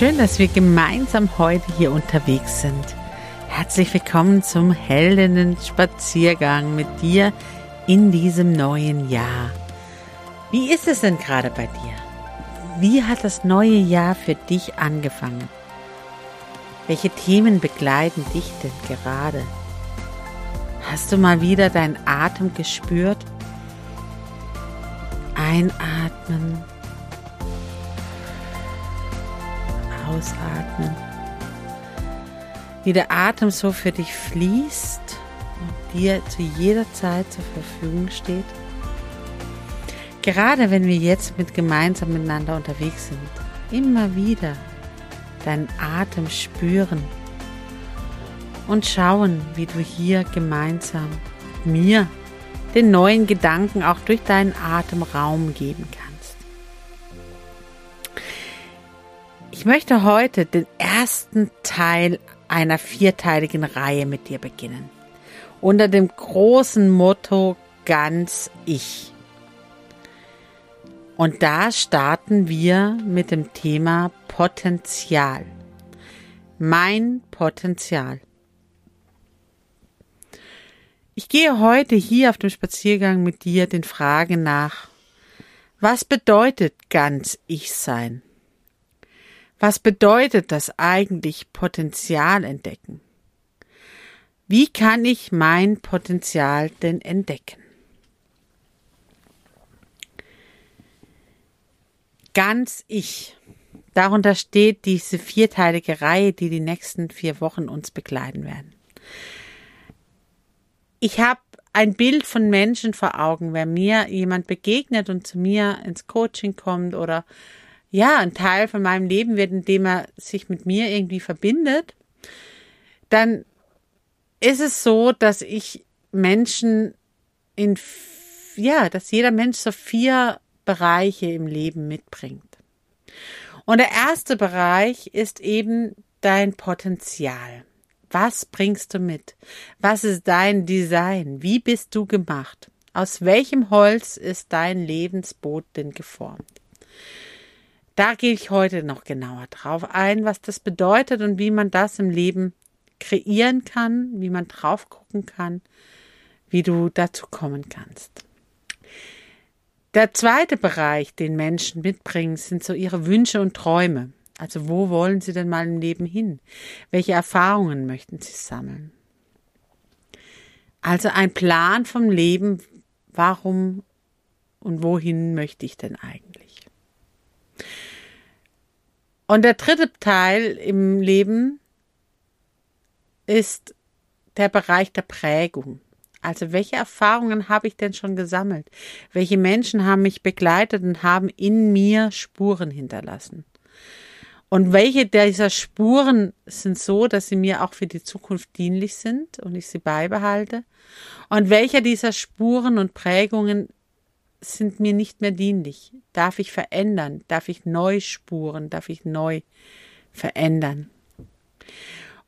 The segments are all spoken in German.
Schön, dass wir gemeinsam heute hier unterwegs sind. Herzlich willkommen zum Heldinnen-Spaziergang mit dir in diesem neuen Jahr. Wie ist es denn gerade bei dir? Wie hat das neue Jahr für dich angefangen? Welche Themen begleiten dich denn gerade? Hast du mal wieder deinen Atem gespürt? Einatmen ausatmen. Wie der Atem so für dich fließt und dir zu jeder Zeit zur Verfügung steht. Gerade wenn wir jetzt mit gemeinsam miteinander unterwegs sind, immer wieder deinen Atem spüren und schauen, wie du hier gemeinsam mir den neuen Gedanken auch durch deinen Atem Raum geben kannst. Ich möchte heute den ersten Teil einer vierteiligen Reihe mit dir beginnen. Unter dem großen Motto ganz ich. Und da starten wir mit dem Thema Potenzial. Mein Potenzial. Ich gehe heute hier auf dem Spaziergang mit dir den Fragen nach, was bedeutet ganz ich sein? Was bedeutet das eigentlich Potenzial entdecken? Wie kann ich mein Potenzial denn entdecken? Ganz ich. Darunter steht diese vierteilige Reihe, die die nächsten vier Wochen uns begleiten werden. Ich habe ein Bild von Menschen vor Augen, wenn mir jemand begegnet und zu mir ins Coaching kommt oder ja, ein Teil von meinem Leben wird, indem er sich mit mir irgendwie verbindet, dann ist es so, dass ich Menschen in, ja, dass jeder Mensch so vier Bereiche im Leben mitbringt. Und der erste Bereich ist eben dein Potenzial. Was bringst du mit? Was ist dein Design? Wie bist du gemacht? Aus welchem Holz ist dein Lebensboot denn geformt? Da gehe ich heute noch genauer drauf ein, was das bedeutet und wie man das im Leben kreieren kann, wie man drauf gucken kann, wie du dazu kommen kannst. Der zweite Bereich, den Menschen mitbringen, sind so ihre Wünsche und Träume. Also wo wollen sie denn mal im Leben hin? Welche Erfahrungen möchten sie sammeln? Also ein Plan vom Leben, warum und wohin möchte ich denn eigentlich? Und der dritte Teil im Leben ist der Bereich der Prägung. Also welche Erfahrungen habe ich denn schon gesammelt? Welche Menschen haben mich begleitet und haben in mir Spuren hinterlassen? Und welche dieser Spuren sind so, dass sie mir auch für die Zukunft dienlich sind und ich sie beibehalte? Und welche dieser Spuren und Prägungen sind mir nicht mehr dienlich. Darf ich verändern? Darf ich neu spuren? Darf ich neu verändern?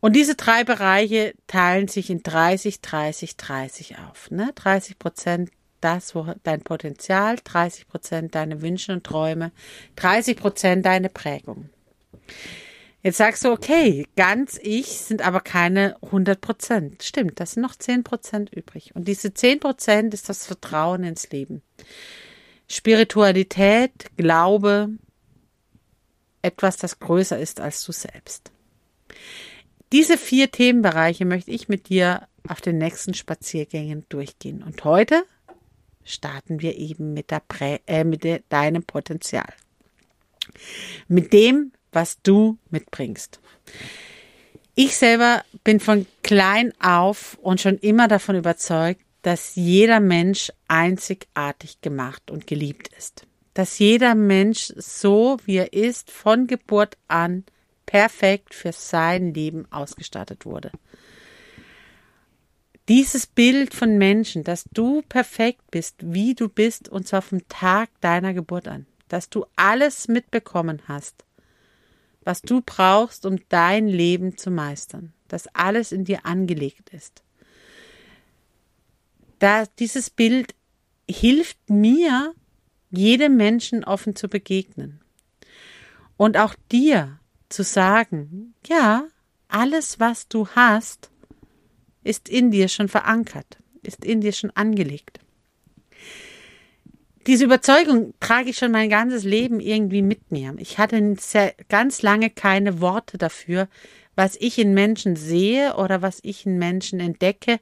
Und diese drei Bereiche teilen sich in 30, 30, 30 auf. Ne? 30 Prozent das, wo dein Potenzial, 30 Prozent deine Wünsche und Träume, 30 Prozent deine Prägung. Jetzt sagst du, okay, ganz ich sind aber keine 100 Prozent. Stimmt, das sind noch 10 Prozent übrig. Und diese 10 Prozent ist das Vertrauen ins Leben. Spiritualität, Glaube, etwas, das größer ist als du selbst. Diese vier Themenbereiche möchte ich mit dir auf den nächsten Spaziergängen durchgehen. Und heute starten wir eben mit, der Prä äh, mit de deinem Potenzial. Mit dem, was du mitbringst. Ich selber bin von klein auf und schon immer davon überzeugt, dass jeder Mensch einzigartig gemacht und geliebt ist. Dass jeder Mensch so, wie er ist, von Geburt an perfekt für sein Leben ausgestattet wurde. Dieses Bild von Menschen, dass du perfekt bist, wie du bist, und zwar vom Tag deiner Geburt an, dass du alles mitbekommen hast, was du brauchst, um dein Leben zu meistern, dass alles in dir angelegt ist. Da dieses Bild hilft mir, jedem Menschen offen zu begegnen. Und auch dir zu sagen, ja, alles, was du hast, ist in dir schon verankert, ist in dir schon angelegt. Diese Überzeugung trage ich schon mein ganzes Leben irgendwie mit mir. Ich hatte sehr, ganz lange keine Worte dafür, was ich in Menschen sehe oder was ich in Menschen entdecke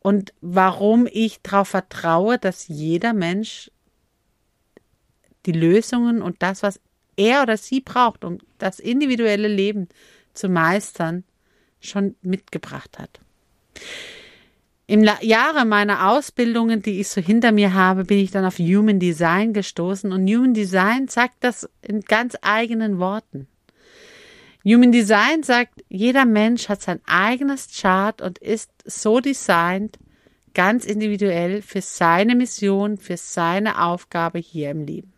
und warum ich darauf vertraue, dass jeder Mensch die Lösungen und das, was er oder sie braucht, um das individuelle Leben zu meistern, schon mitgebracht hat. Im Jahre meiner Ausbildungen, die ich so hinter mir habe, bin ich dann auf Human Design gestoßen und Human Design sagt das in ganz eigenen Worten. Human Design sagt, jeder Mensch hat sein eigenes Chart und ist so designt, ganz individuell für seine Mission, für seine Aufgabe hier im Leben.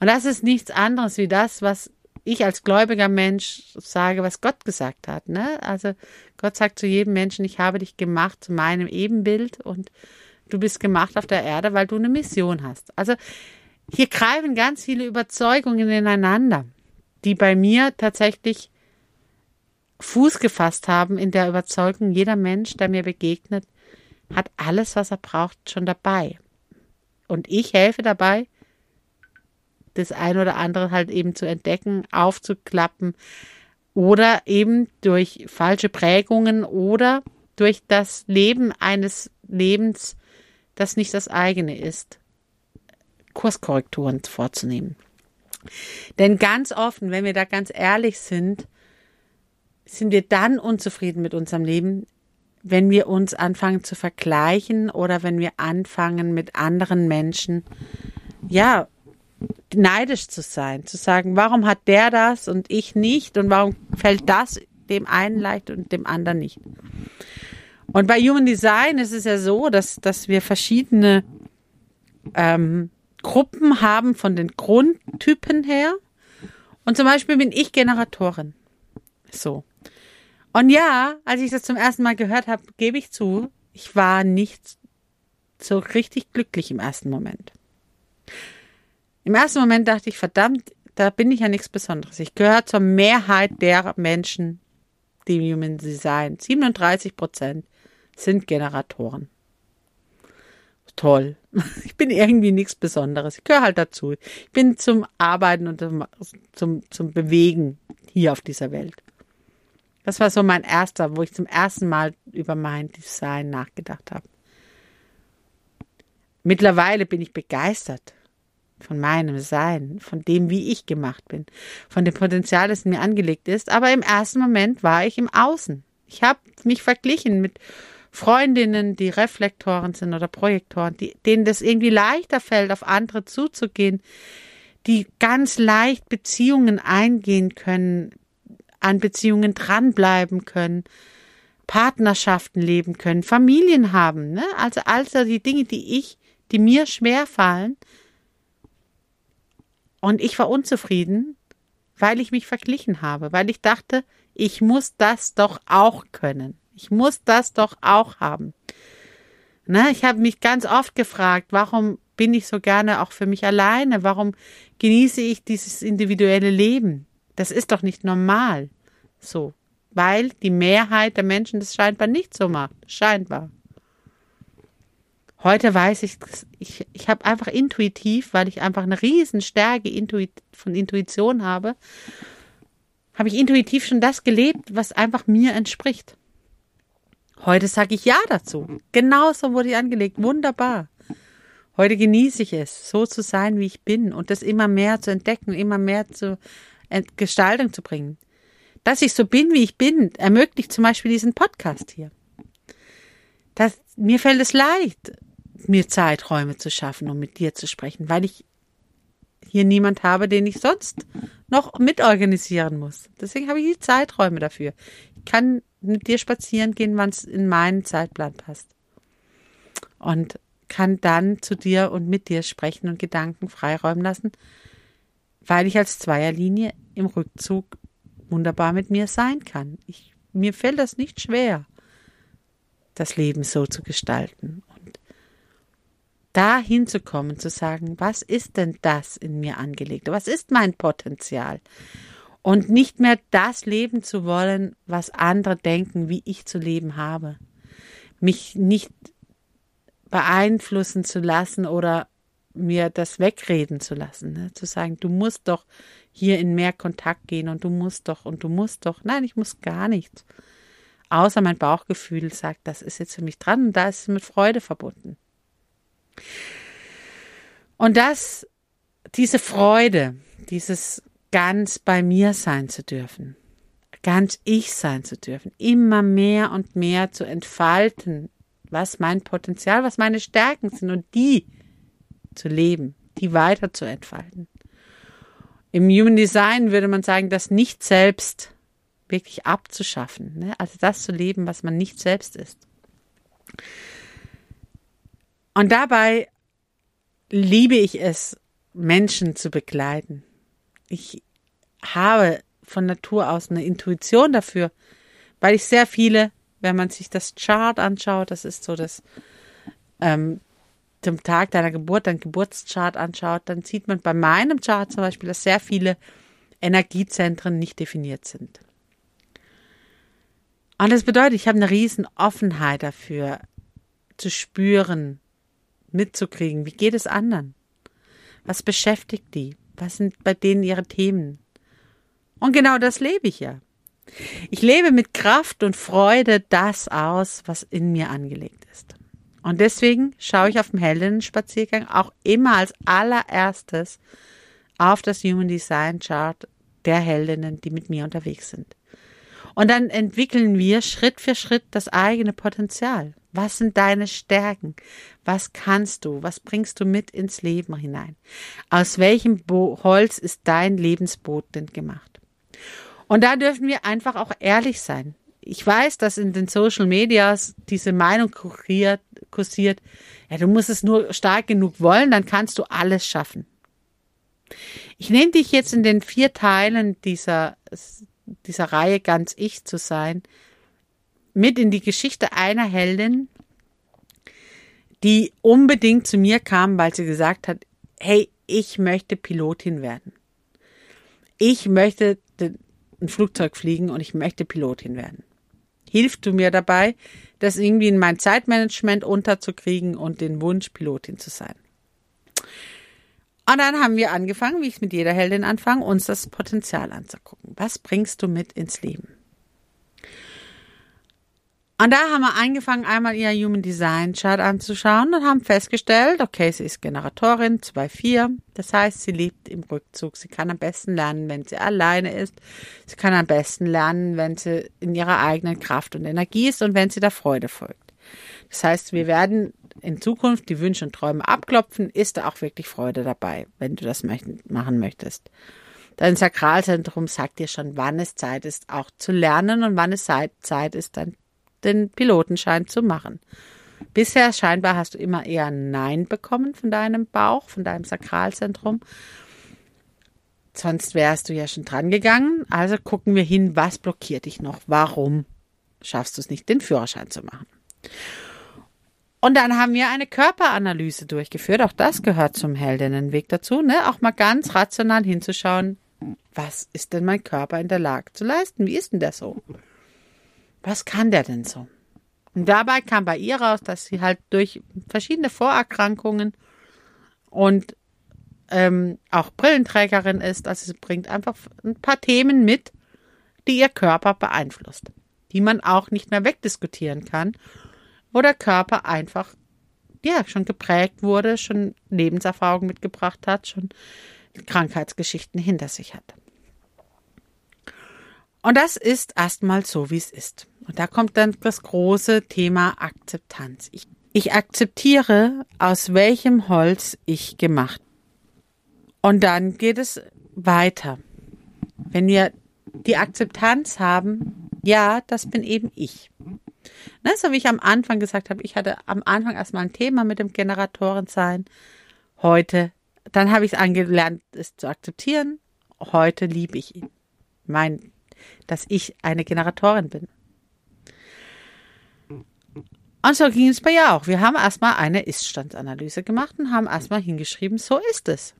Und das ist nichts anderes wie das, was ich als gläubiger Mensch sage, was Gott gesagt hat. Ne? Also Gott sagt zu jedem Menschen, ich habe dich gemacht zu meinem Ebenbild und du bist gemacht auf der Erde, weil du eine Mission hast. Also hier greifen ganz viele Überzeugungen ineinander, die bei mir tatsächlich Fuß gefasst haben in der Überzeugung, jeder Mensch, der mir begegnet, hat alles, was er braucht, schon dabei. Und ich helfe dabei, das ein oder andere halt eben zu entdecken, aufzuklappen oder eben durch falsche Prägungen oder durch das Leben eines Lebens, das nicht das eigene ist, Kurskorrekturen vorzunehmen. Denn ganz offen, wenn wir da ganz ehrlich sind, sind wir dann unzufrieden mit unserem Leben, wenn wir uns anfangen zu vergleichen oder wenn wir anfangen mit anderen Menschen, ja, neidisch zu sein, zu sagen, warum hat der das und ich nicht und warum fällt das dem einen leicht und dem anderen nicht. Und bei Human Design ist es ja so, dass, dass wir verschiedene ähm, Gruppen haben von den Grundtypen her. Und zum Beispiel bin ich Generatorin. So. Und ja, als ich das zum ersten Mal gehört habe, gebe ich zu, ich war nicht so richtig glücklich im ersten Moment. Im ersten Moment dachte ich, verdammt, da bin ich ja nichts Besonderes. Ich gehöre zur Mehrheit der Menschen, die Human Design. 37 Prozent sind Generatoren. Toll. Ich bin irgendwie nichts Besonderes. Ich gehöre halt dazu. Ich bin zum Arbeiten und zum, zum Bewegen hier auf dieser Welt. Das war so mein erster, wo ich zum ersten Mal über mein Design nachgedacht habe. Mittlerweile bin ich begeistert von meinem Sein, von dem, wie ich gemacht bin, von dem Potenzial, das in mir angelegt ist. Aber im ersten Moment war ich im Außen. Ich habe mich verglichen mit Freundinnen, die Reflektoren sind oder Projektoren, die, denen das irgendwie leichter fällt, auf andere zuzugehen, die ganz leicht Beziehungen eingehen können, an Beziehungen dranbleiben können, Partnerschaften leben können, Familien haben, ne? Also also die Dinge, die ich, die mir schwer fallen, und ich war unzufrieden, weil ich mich verglichen habe, weil ich dachte, ich muss das doch auch können. Ich muss das doch auch haben. Na, ich habe mich ganz oft gefragt, warum bin ich so gerne auch für mich alleine? Warum genieße ich dieses individuelle Leben? Das ist doch nicht normal. So. Weil die Mehrheit der Menschen das scheinbar nicht so macht. Scheinbar. Heute weiß ich, ich, ich habe einfach intuitiv, weil ich einfach eine riesen Stärke Intuit von Intuition habe, habe ich intuitiv schon das gelebt, was einfach mir entspricht. Heute sage ich Ja dazu. Genauso wurde ich angelegt. Wunderbar. Heute genieße ich es, so zu sein, wie ich bin und das immer mehr zu entdecken, immer mehr zur Gestaltung zu bringen. Dass ich so bin, wie ich bin, ermöglicht zum Beispiel diesen Podcast hier. Das, mir fällt es leicht, mir Zeiträume zu schaffen, um mit dir zu sprechen, weil ich hier niemand habe, den ich sonst noch mitorganisieren muss. Deswegen habe ich die Zeiträume dafür. Ich kann mit dir spazieren gehen, wann es in meinen Zeitplan passt. Und kann dann zu dir und mit dir sprechen und Gedanken freiräumen lassen, weil ich als Zweierlinie im Rückzug wunderbar mit mir sein kann. Ich, mir fällt das nicht schwer, das Leben so zu gestalten da hinzukommen, zu sagen, was ist denn das in mir angelegt? Was ist mein Potenzial? Und nicht mehr das leben zu wollen, was andere denken, wie ich zu leben habe. Mich nicht beeinflussen zu lassen oder mir das wegreden zu lassen. Ne? Zu sagen, du musst doch hier in mehr Kontakt gehen und du musst doch und du musst doch. Nein, ich muss gar nichts. Außer mein Bauchgefühl sagt, das ist jetzt für mich dran und da ist es mit Freude verbunden. Und das, diese Freude, dieses ganz bei mir sein zu dürfen, ganz ich sein zu dürfen, immer mehr und mehr zu entfalten, was mein Potenzial, was meine Stärken sind und die zu leben, die weiter zu entfalten. Im Human Design würde man sagen, das nicht selbst wirklich abzuschaffen, ne? also das zu leben, was man nicht selbst ist. Und dabei liebe ich es, Menschen zu begleiten. Ich habe von Natur aus eine Intuition dafür, weil ich sehr viele, wenn man sich das Chart anschaut, das ist so das ähm, zum Tag deiner Geburt, dein Geburtschart anschaut, dann sieht man bei meinem Chart zum Beispiel, dass sehr viele Energiezentren nicht definiert sind. Und das bedeutet, ich habe eine riesen Offenheit dafür, zu spüren, mitzukriegen, wie geht es anderen? Was beschäftigt die? Was sind bei denen ihre Themen? Und genau das lebe ich ja. Ich lebe mit Kraft und Freude das aus, was in mir angelegt ist. Und deswegen schaue ich auf dem Heldinnen-Spaziergang auch immer als allererstes auf das Human Design Chart der Heldinnen, die mit mir unterwegs sind. Und dann entwickeln wir Schritt für Schritt das eigene Potenzial. Was sind deine Stärken? Was kannst du? Was bringst du mit ins Leben hinein? Aus welchem Bo Holz ist dein Lebensboot denn gemacht? Und da dürfen wir einfach auch ehrlich sein. Ich weiß, dass in den Social Medias diese Meinung kursiert, kursiert, ja, du musst es nur stark genug wollen, dann kannst du alles schaffen. Ich nehme dich jetzt in den vier Teilen dieser, dieser Reihe ganz ich zu sein, mit in die Geschichte einer Heldin, die unbedingt zu mir kam, weil sie gesagt hat, hey, ich möchte Pilotin werden. Ich möchte ein Flugzeug fliegen und ich möchte Pilotin werden. Hilfst du mir dabei, das irgendwie in mein Zeitmanagement unterzukriegen und den Wunsch, Pilotin zu sein? Und dann haben wir angefangen, wie ich es mit jeder Heldin anfange, uns das Potenzial anzugucken. Was bringst du mit ins Leben? Und da haben wir angefangen, einmal ihr Human Design Chart anzuschauen und haben festgestellt, okay, sie ist Generatorin 2.4. Das heißt, sie lebt im Rückzug. Sie kann am besten lernen, wenn sie alleine ist. Sie kann am besten lernen, wenn sie in ihrer eigenen Kraft und Energie ist und wenn sie der Freude folgt. Das heißt, wir werden in Zukunft die Wünsche und Träume abklopfen. Ist da auch wirklich Freude dabei, wenn du das machen möchtest? Dein Sakralzentrum sagt dir schon, wann es Zeit ist, auch zu lernen und wann es Zeit ist, dann den Pilotenschein zu machen. Bisher scheinbar hast du immer eher Nein bekommen von deinem Bauch, von deinem Sakralzentrum. Sonst wärst du ja schon dran gegangen. Also gucken wir hin, was blockiert dich noch? Warum schaffst du es nicht, den Führerschein zu machen? Und dann haben wir eine Körperanalyse durchgeführt. Auch das gehört zum Heldinnenweg dazu, ne? Auch mal ganz rational hinzuschauen, was ist denn mein Körper in der Lage zu leisten? Wie ist denn der so? Was kann der denn so? Und dabei kam bei ihr raus, dass sie halt durch verschiedene Vorerkrankungen und ähm, auch Brillenträgerin ist. Also sie bringt einfach ein paar Themen mit, die ihr Körper beeinflusst, die man auch nicht mehr wegdiskutieren kann, wo der Körper einfach ja schon geprägt wurde, schon Lebenserfahrung mitgebracht hat, schon Krankheitsgeschichten hinter sich hat. Und das ist erstmal so, wie es ist. Und da kommt dann das große Thema Akzeptanz. Ich, ich akzeptiere, aus welchem Holz ich gemacht. Und dann geht es weiter. Wenn wir die Akzeptanz haben, ja, das bin eben ich. Ne, so wie ich am Anfang gesagt habe, ich hatte am Anfang erstmal ein Thema mit dem Generatorensein. Heute, dann habe ich es angelernt, es zu akzeptieren. Heute liebe ich ihn. Mein, dass ich eine Generatorin bin. Und so ging es bei ihr auch. Wir haben erstmal eine Iststandsanalyse gemacht und haben erstmal hingeschrieben, so ist es.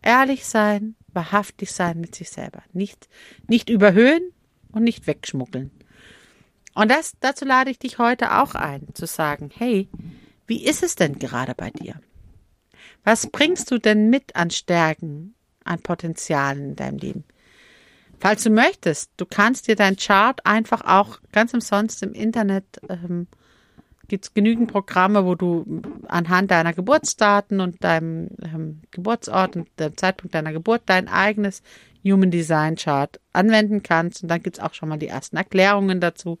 Ehrlich sein, wahrhaftig sein mit sich selber. Nicht, nicht überhöhen und nicht wegschmuggeln. Und das, dazu lade ich dich heute auch ein, zu sagen, hey, wie ist es denn gerade bei dir? Was bringst du denn mit an Stärken, an Potenzialen in deinem Leben? Falls du möchtest, du kannst dir dein Chart einfach auch ganz umsonst im Internet ähm, gibt es genügend Programme, wo du anhand deiner Geburtsdaten und deinem ähm, Geburtsort und dem Zeitpunkt deiner Geburt dein eigenes Human Design Chart anwenden kannst. Und dann gibt es auch schon mal die ersten Erklärungen dazu.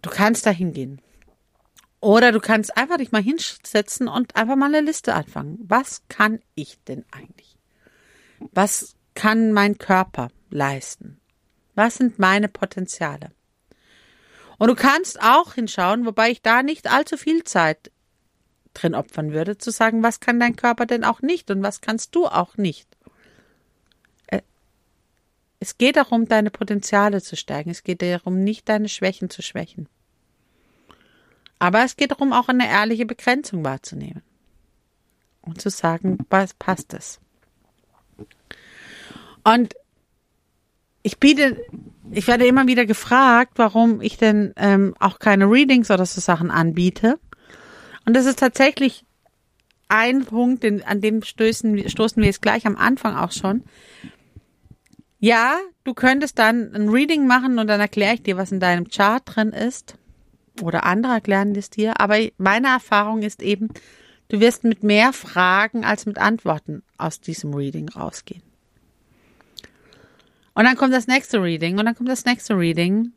Du kannst da hingehen. Oder du kannst einfach dich mal hinsetzen und einfach mal eine Liste anfangen. Was kann ich denn eigentlich? Was kann mein Körper leisten? Was sind meine Potenziale? Und du kannst auch hinschauen, wobei ich da nicht allzu viel Zeit drin opfern würde, zu sagen, was kann dein Körper denn auch nicht und was kannst du auch nicht. Äh, es geht darum, deine Potenziale zu stärken. Es geht darum, nicht deine Schwächen zu schwächen. Aber es geht darum, auch eine ehrliche Begrenzung wahrzunehmen. Und zu sagen, was passt es. Und ich biete ich werde immer wieder gefragt, warum ich denn ähm, auch keine Readings oder so Sachen anbiete. Und das ist tatsächlich ein Punkt, den, an dem stoßen, stoßen wir jetzt gleich am Anfang auch schon. Ja, du könntest dann ein Reading machen und dann erkläre ich dir, was in deinem Chart drin ist. Oder andere erklären es dir. Aber meine Erfahrung ist eben, du wirst mit mehr Fragen als mit Antworten aus diesem Reading rausgehen. Und dann kommt das nächste Reading und dann kommt das nächste Reading.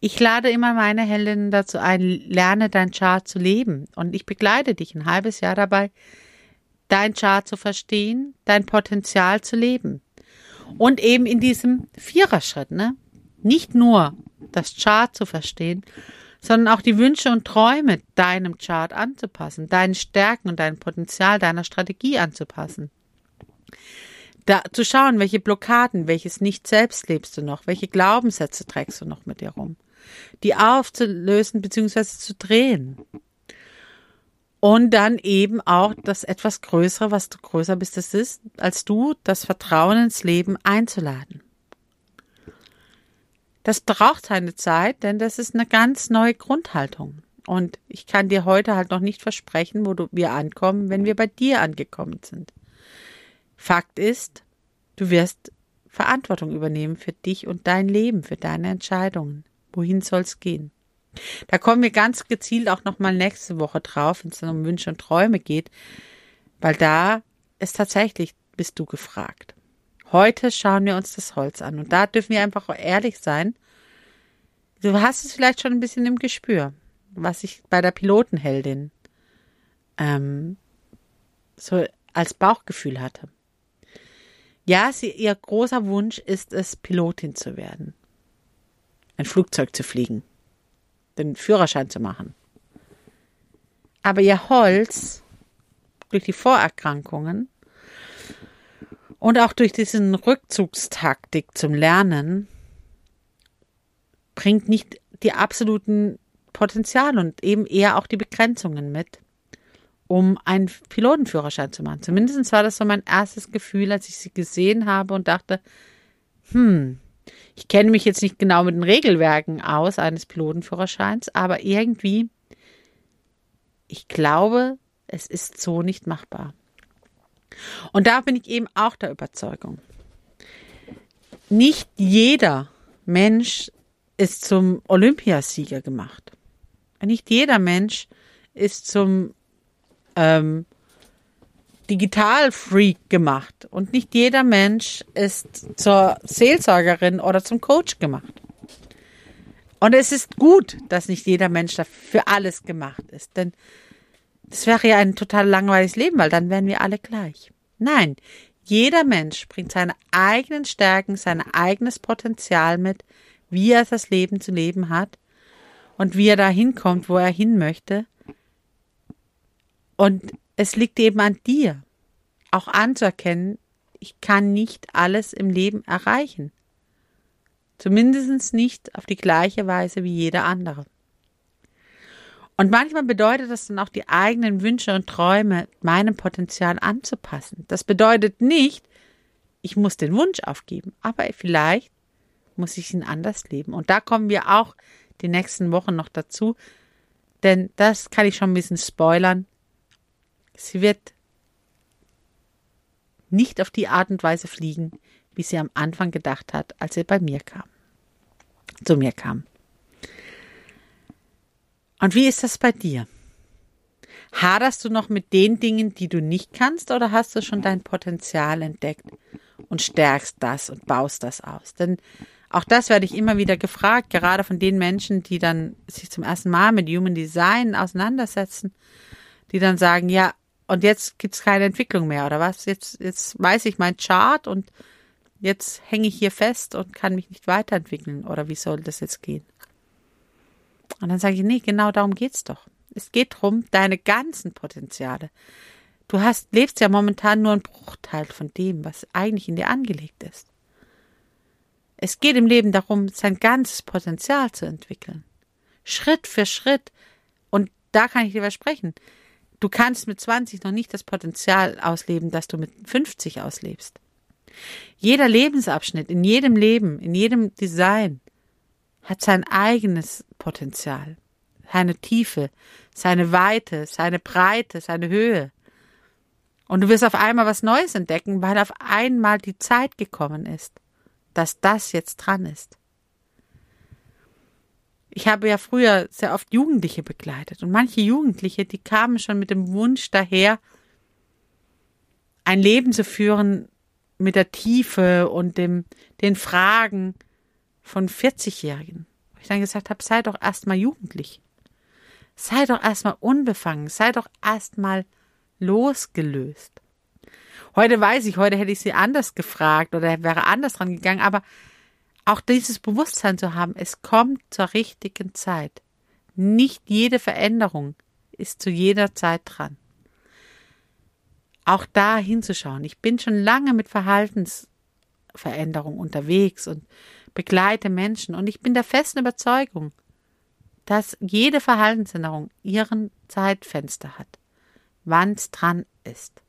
Ich lade immer meine Heldinnen dazu ein, lerne dein Chart zu leben. Und ich begleite dich ein halbes Jahr dabei, dein Chart zu verstehen, dein Potenzial zu leben. Und eben in diesem Viererschritt, ne? Nicht nur das Chart zu verstehen, sondern auch die Wünsche und Träume deinem Chart anzupassen, deinen Stärken und dein Potenzial deiner Strategie anzupassen da zu schauen, welche Blockaden, welches nicht selbst lebst du noch, welche Glaubenssätze trägst du noch mit dir rum, die aufzulösen bzw. zu drehen. Und dann eben auch das etwas Größere, was du größer bist, das ist, als du, das Vertrauen ins Leben einzuladen. Das braucht seine Zeit, denn das ist eine ganz neue Grundhaltung. Und ich kann dir heute halt noch nicht versprechen, wo du, wir ankommen, wenn wir bei dir angekommen sind. Fakt ist, du wirst Verantwortung übernehmen für dich und dein Leben, für deine Entscheidungen. Wohin soll's gehen? Da kommen wir ganz gezielt auch nochmal nächste Woche drauf, wenn es dann um Wünsche und Träume geht, weil da ist tatsächlich, bist du gefragt. Heute schauen wir uns das Holz an und da dürfen wir einfach ehrlich sein. Du hast es vielleicht schon ein bisschen im Gespür, was ich bei der Pilotenheldin ähm, so als Bauchgefühl hatte. Ja, sie, ihr großer Wunsch ist es, Pilotin zu werden. Ein Flugzeug zu fliegen. Den Führerschein zu machen. Aber ihr Holz, durch die Vorerkrankungen und auch durch diesen Rückzugstaktik zum Lernen, bringt nicht die absoluten Potenziale und eben eher auch die Begrenzungen mit um einen Pilotenführerschein zu machen. Zumindest war das so mein erstes Gefühl, als ich sie gesehen habe und dachte, hm, Ich kenne mich jetzt nicht genau mit den Regelwerken aus eines Pilotenführerscheins, aber irgendwie, ich glaube, es ist so nicht machbar. Und da bin ich eben auch der Überzeugung. Nicht jeder Mensch ist zum Olympiasieger gemacht. Nicht jeder Mensch ist zum ähm, Digital-Freak gemacht. Und nicht jeder Mensch ist zur Seelsorgerin oder zum Coach gemacht. Und es ist gut, dass nicht jeder Mensch dafür alles gemacht ist. Denn das wäre ja ein total langweiliges Leben, weil dann wären wir alle gleich. Nein, jeder Mensch bringt seine eigenen Stärken, sein eigenes Potenzial mit, wie er das Leben zu leben hat und wie er da hinkommt, wo er hin möchte. Und es liegt eben an dir, auch anzuerkennen, ich kann nicht alles im Leben erreichen. Zumindest nicht auf die gleiche Weise wie jeder andere. Und manchmal bedeutet das dann auch die eigenen Wünsche und Träume meinem Potenzial anzupassen. Das bedeutet nicht, ich muss den Wunsch aufgeben, aber vielleicht muss ich ihn anders leben. Und da kommen wir auch die nächsten Wochen noch dazu, denn das kann ich schon ein bisschen spoilern. Sie wird nicht auf die Art und Weise fliegen, wie sie am Anfang gedacht hat, als sie bei mir kam. Zu mir kam. Und wie ist das bei dir? Haderst du noch mit den Dingen, die du nicht kannst, oder hast du schon dein Potenzial entdeckt und stärkst das und baust das aus? Denn auch das werde ich immer wieder gefragt, gerade von den Menschen, die dann sich zum ersten Mal mit Human Design auseinandersetzen, die dann sagen, ja, und jetzt gibt's keine Entwicklung mehr, oder was? Jetzt, jetzt weiß ich mein Chart und jetzt hänge ich hier fest und kann mich nicht weiterentwickeln. Oder wie soll das jetzt gehen? Und dann sage ich, nee, genau darum geht's doch. Es geht darum, deine ganzen Potenziale. Du hast, lebst ja momentan nur ein Bruchteil von dem, was eigentlich in dir angelegt ist. Es geht im Leben darum, sein ganzes Potenzial zu entwickeln. Schritt für Schritt. Und da kann ich dir versprechen, Du kannst mit 20 noch nicht das Potenzial ausleben, das du mit 50 auslebst. Jeder Lebensabschnitt, in jedem Leben, in jedem Design hat sein eigenes Potenzial, seine Tiefe, seine Weite, seine Breite, seine Höhe. Und du wirst auf einmal was Neues entdecken, weil auf einmal die Zeit gekommen ist, dass das jetzt dran ist. Ich habe ja früher sehr oft Jugendliche begleitet und manche Jugendliche, die kamen schon mit dem Wunsch daher, ein Leben zu führen mit der Tiefe und dem, den Fragen von 40-Jährigen. Wo ich dann gesagt habe, sei doch erstmal jugendlich. Sei doch erstmal unbefangen. Sei doch erstmal losgelöst. Heute weiß ich, heute hätte ich sie anders gefragt oder wäre anders dran gegangen, aber auch dieses Bewusstsein zu haben, es kommt zur richtigen Zeit. Nicht jede Veränderung ist zu jeder Zeit dran. Auch da hinzuschauen. Ich bin schon lange mit Verhaltensveränderung unterwegs und begleite Menschen und ich bin der festen Überzeugung, dass jede Verhaltensänderung ihren Zeitfenster hat, wann es dran ist.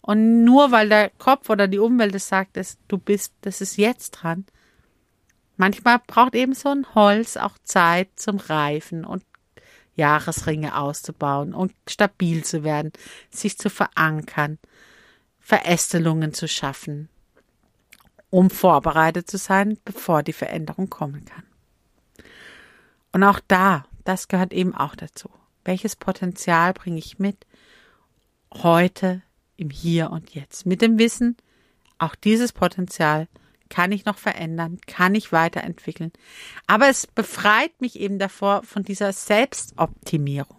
Und nur weil der Kopf oder die Umwelt es sagt, dass du bist, das ist jetzt dran, Manchmal braucht eben so ein Holz auch Zeit zum Reifen und Jahresringe auszubauen und stabil zu werden, sich zu verankern, Verästelungen zu schaffen, um vorbereitet zu sein, bevor die Veränderung kommen kann. Und auch da, das gehört eben auch dazu. Welches Potenzial bringe ich mit heute im Hier und Jetzt? Mit dem Wissen, auch dieses Potenzial kann ich noch verändern, kann ich weiterentwickeln. Aber es befreit mich eben davor von dieser Selbstoptimierung.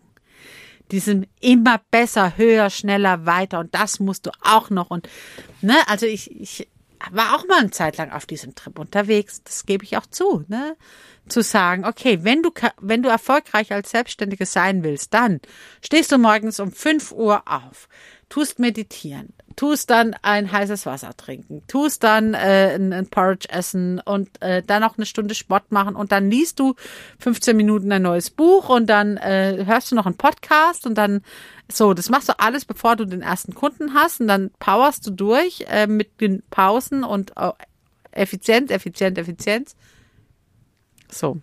Diesem immer besser, höher, schneller, weiter und das musst du auch noch und ne, also ich, ich war auch mal eine Zeit lang auf diesem Trip unterwegs, das gebe ich auch zu, ne? Zu sagen, okay, wenn du, wenn du erfolgreich als Selbstständige sein willst, dann stehst du morgens um 5 Uhr auf, tust meditieren, tust dann ein heißes Wasser trinken, tust dann äh, ein, ein Porridge essen und äh, dann noch eine Stunde Sport machen und dann liest du 15 Minuten ein neues Buch und dann äh, hörst du noch einen Podcast und dann so, das machst du alles, bevor du den ersten Kunden hast und dann powerst du durch äh, mit den Pausen und äh, Effizienz, Effizienz, Effizienz. So.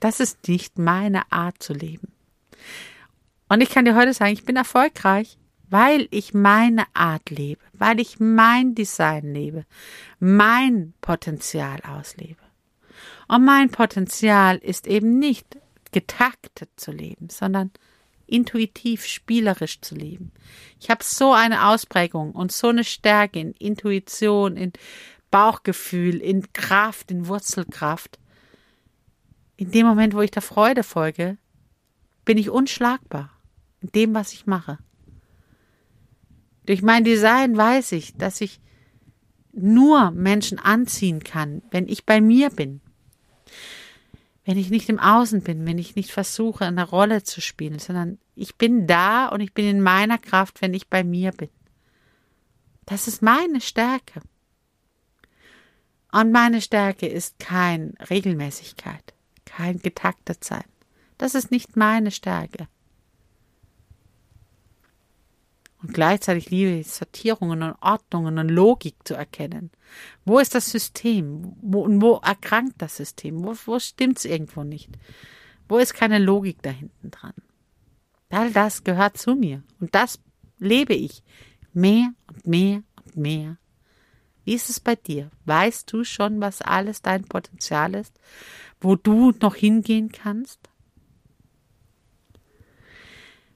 Das ist nicht meine Art zu leben. Und ich kann dir heute sagen, ich bin erfolgreich, weil ich meine Art lebe, weil ich mein Design lebe, mein Potenzial auslebe. Und mein Potenzial ist eben nicht getaktet zu leben, sondern intuitiv, spielerisch zu leben. Ich habe so eine Ausprägung und so eine Stärke in Intuition, in Bauchgefühl, in Kraft, in Wurzelkraft. In dem Moment, wo ich der Freude folge, bin ich unschlagbar in dem, was ich mache. Durch mein Design weiß ich, dass ich nur Menschen anziehen kann, wenn ich bei mir bin wenn ich nicht im Außen bin, wenn ich nicht versuche, eine Rolle zu spielen, sondern ich bin da und ich bin in meiner Kraft, wenn ich bei mir bin. Das ist meine Stärke. Und meine Stärke ist kein Regelmäßigkeit, kein getaktet sein. Das ist nicht meine Stärke. Und gleichzeitig liebe ich Sortierungen und Ordnungen und Logik zu erkennen. Wo ist das System? Wo, und wo erkrankt das System? Wo, wo stimmt es irgendwo nicht? Wo ist keine Logik da hinten dran? All das gehört zu mir. Und das lebe ich. Mehr und mehr und mehr. Wie ist es bei dir? Weißt du schon, was alles dein Potenzial ist? Wo du noch hingehen kannst?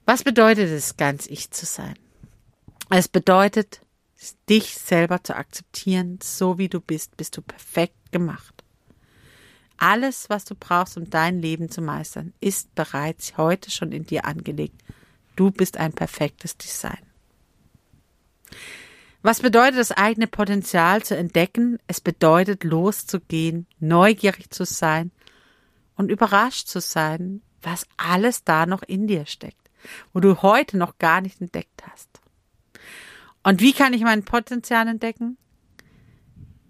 Was bedeutet es, ganz ich zu sein? Es bedeutet, dich selber zu akzeptieren, so wie du bist, bist du perfekt gemacht. Alles, was du brauchst, um dein Leben zu meistern, ist bereits heute schon in dir angelegt. Du bist ein perfektes Design. Was bedeutet das eigene Potenzial zu entdecken? Es bedeutet loszugehen, neugierig zu sein und überrascht zu sein, was alles da noch in dir steckt, wo du heute noch gar nicht entdeckt hast. Und wie kann ich mein Potenzial entdecken?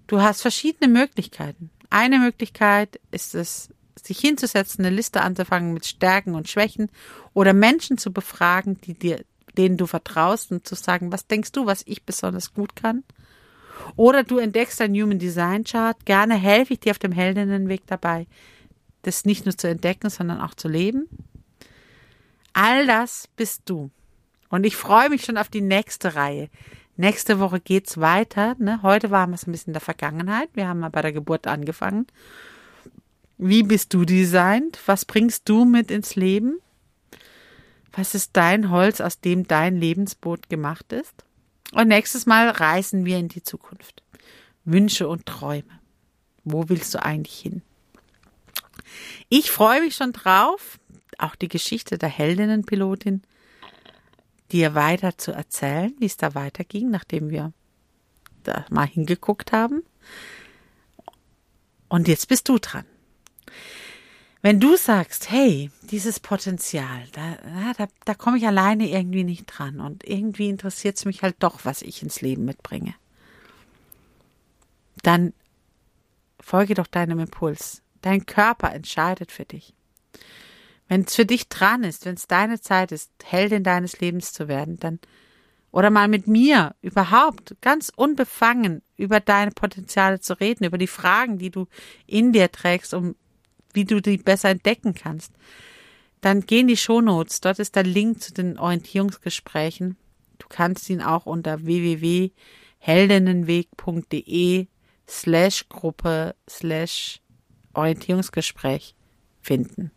Du hast verschiedene Möglichkeiten. Eine Möglichkeit ist es, sich hinzusetzen, eine Liste anzufangen mit Stärken und Schwächen oder Menschen zu befragen, die dir, denen du vertraust und zu sagen, was denkst du, was ich besonders gut kann? Oder du entdeckst ein Human Design Chart. Gerne helfe ich dir auf dem Heldinnenweg dabei, das nicht nur zu entdecken, sondern auch zu leben. All das bist du. Und ich freue mich schon auf die nächste Reihe. Nächste Woche geht's weiter. Ne? Heute waren wir so ein bisschen in der Vergangenheit. Wir haben mal bei der Geburt angefangen. Wie bist du designt? Was bringst du mit ins Leben? Was ist dein Holz, aus dem dein Lebensboot gemacht ist? Und nächstes Mal reisen wir in die Zukunft. Wünsche und Träume. Wo willst du eigentlich hin? Ich freue mich schon drauf. Auch die Geschichte der Heldinnenpilotin dir weiter zu erzählen, wie es da weiterging, nachdem wir da mal hingeguckt haben. Und jetzt bist du dran. Wenn du sagst, hey, dieses Potenzial, da, da, da komme ich alleine irgendwie nicht dran und irgendwie interessiert es mich halt doch, was ich ins Leben mitbringe, dann folge doch deinem Impuls. Dein Körper entscheidet für dich. Wenn es für dich dran ist, wenn es deine Zeit ist, Heldin deines Lebens zu werden, dann oder mal mit mir überhaupt ganz unbefangen über deine Potenziale zu reden, über die Fragen, die du in dir trägst, um wie du die besser entdecken kannst, dann geh in die Shownotes. Dort ist der Link zu den Orientierungsgesprächen. Du kannst ihn auch unter www.heldinnenweg.de slash Gruppe slash Orientierungsgespräch finden.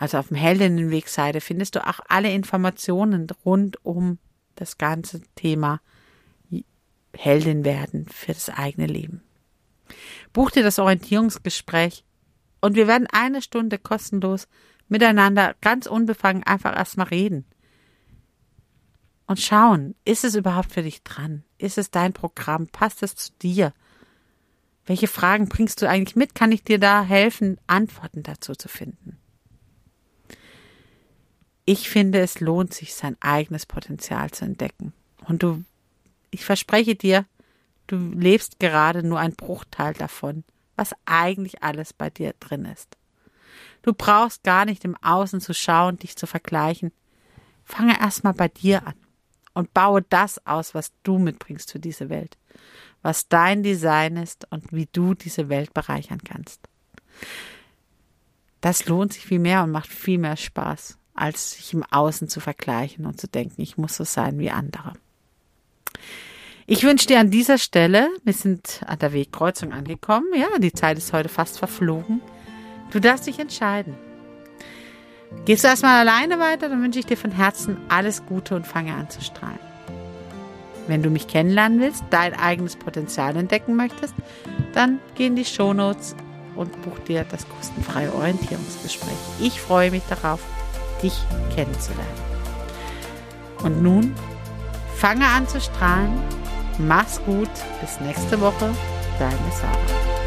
Also auf dem Heldinnenwegseite findest du auch alle Informationen rund um das ganze Thema Heldin werden für das eigene Leben. Buch dir das Orientierungsgespräch und wir werden eine Stunde kostenlos miteinander ganz unbefangen einfach erstmal reden. Und schauen, ist es überhaupt für dich dran? Ist es dein Programm? Passt es zu dir? Welche Fragen bringst du eigentlich mit? Kann ich dir da helfen, Antworten dazu zu finden? Ich finde, es lohnt sich, sein eigenes Potenzial zu entdecken. Und du, ich verspreche dir, du lebst gerade nur ein Bruchteil davon, was eigentlich alles bei dir drin ist. Du brauchst gar nicht im Außen zu schauen, dich zu vergleichen. Fange erstmal bei dir an und baue das aus, was du mitbringst für diese Welt. was dein Design ist und wie du diese Welt bereichern kannst. Das lohnt sich viel mehr und macht viel mehr Spaß, als sich im Außen zu vergleichen und zu denken, ich muss so sein wie andere. Ich wünsche dir an dieser Stelle, wir sind an der Wegkreuzung angekommen, ja, die Zeit ist heute fast verflogen. Du darfst dich entscheiden. Gehst du erstmal alleine weiter, dann wünsche ich dir von Herzen alles Gute und fange an zu strahlen. Wenn du mich kennenlernen willst, dein eigenes Potenzial entdecken möchtest, dann geh in die Shownotes und buch dir das kostenfreie Orientierungsgespräch. Ich freue mich darauf, dich kennenzulernen. Und nun fange an zu strahlen. Mach's gut. Bis nächste Woche. Deine Sarah.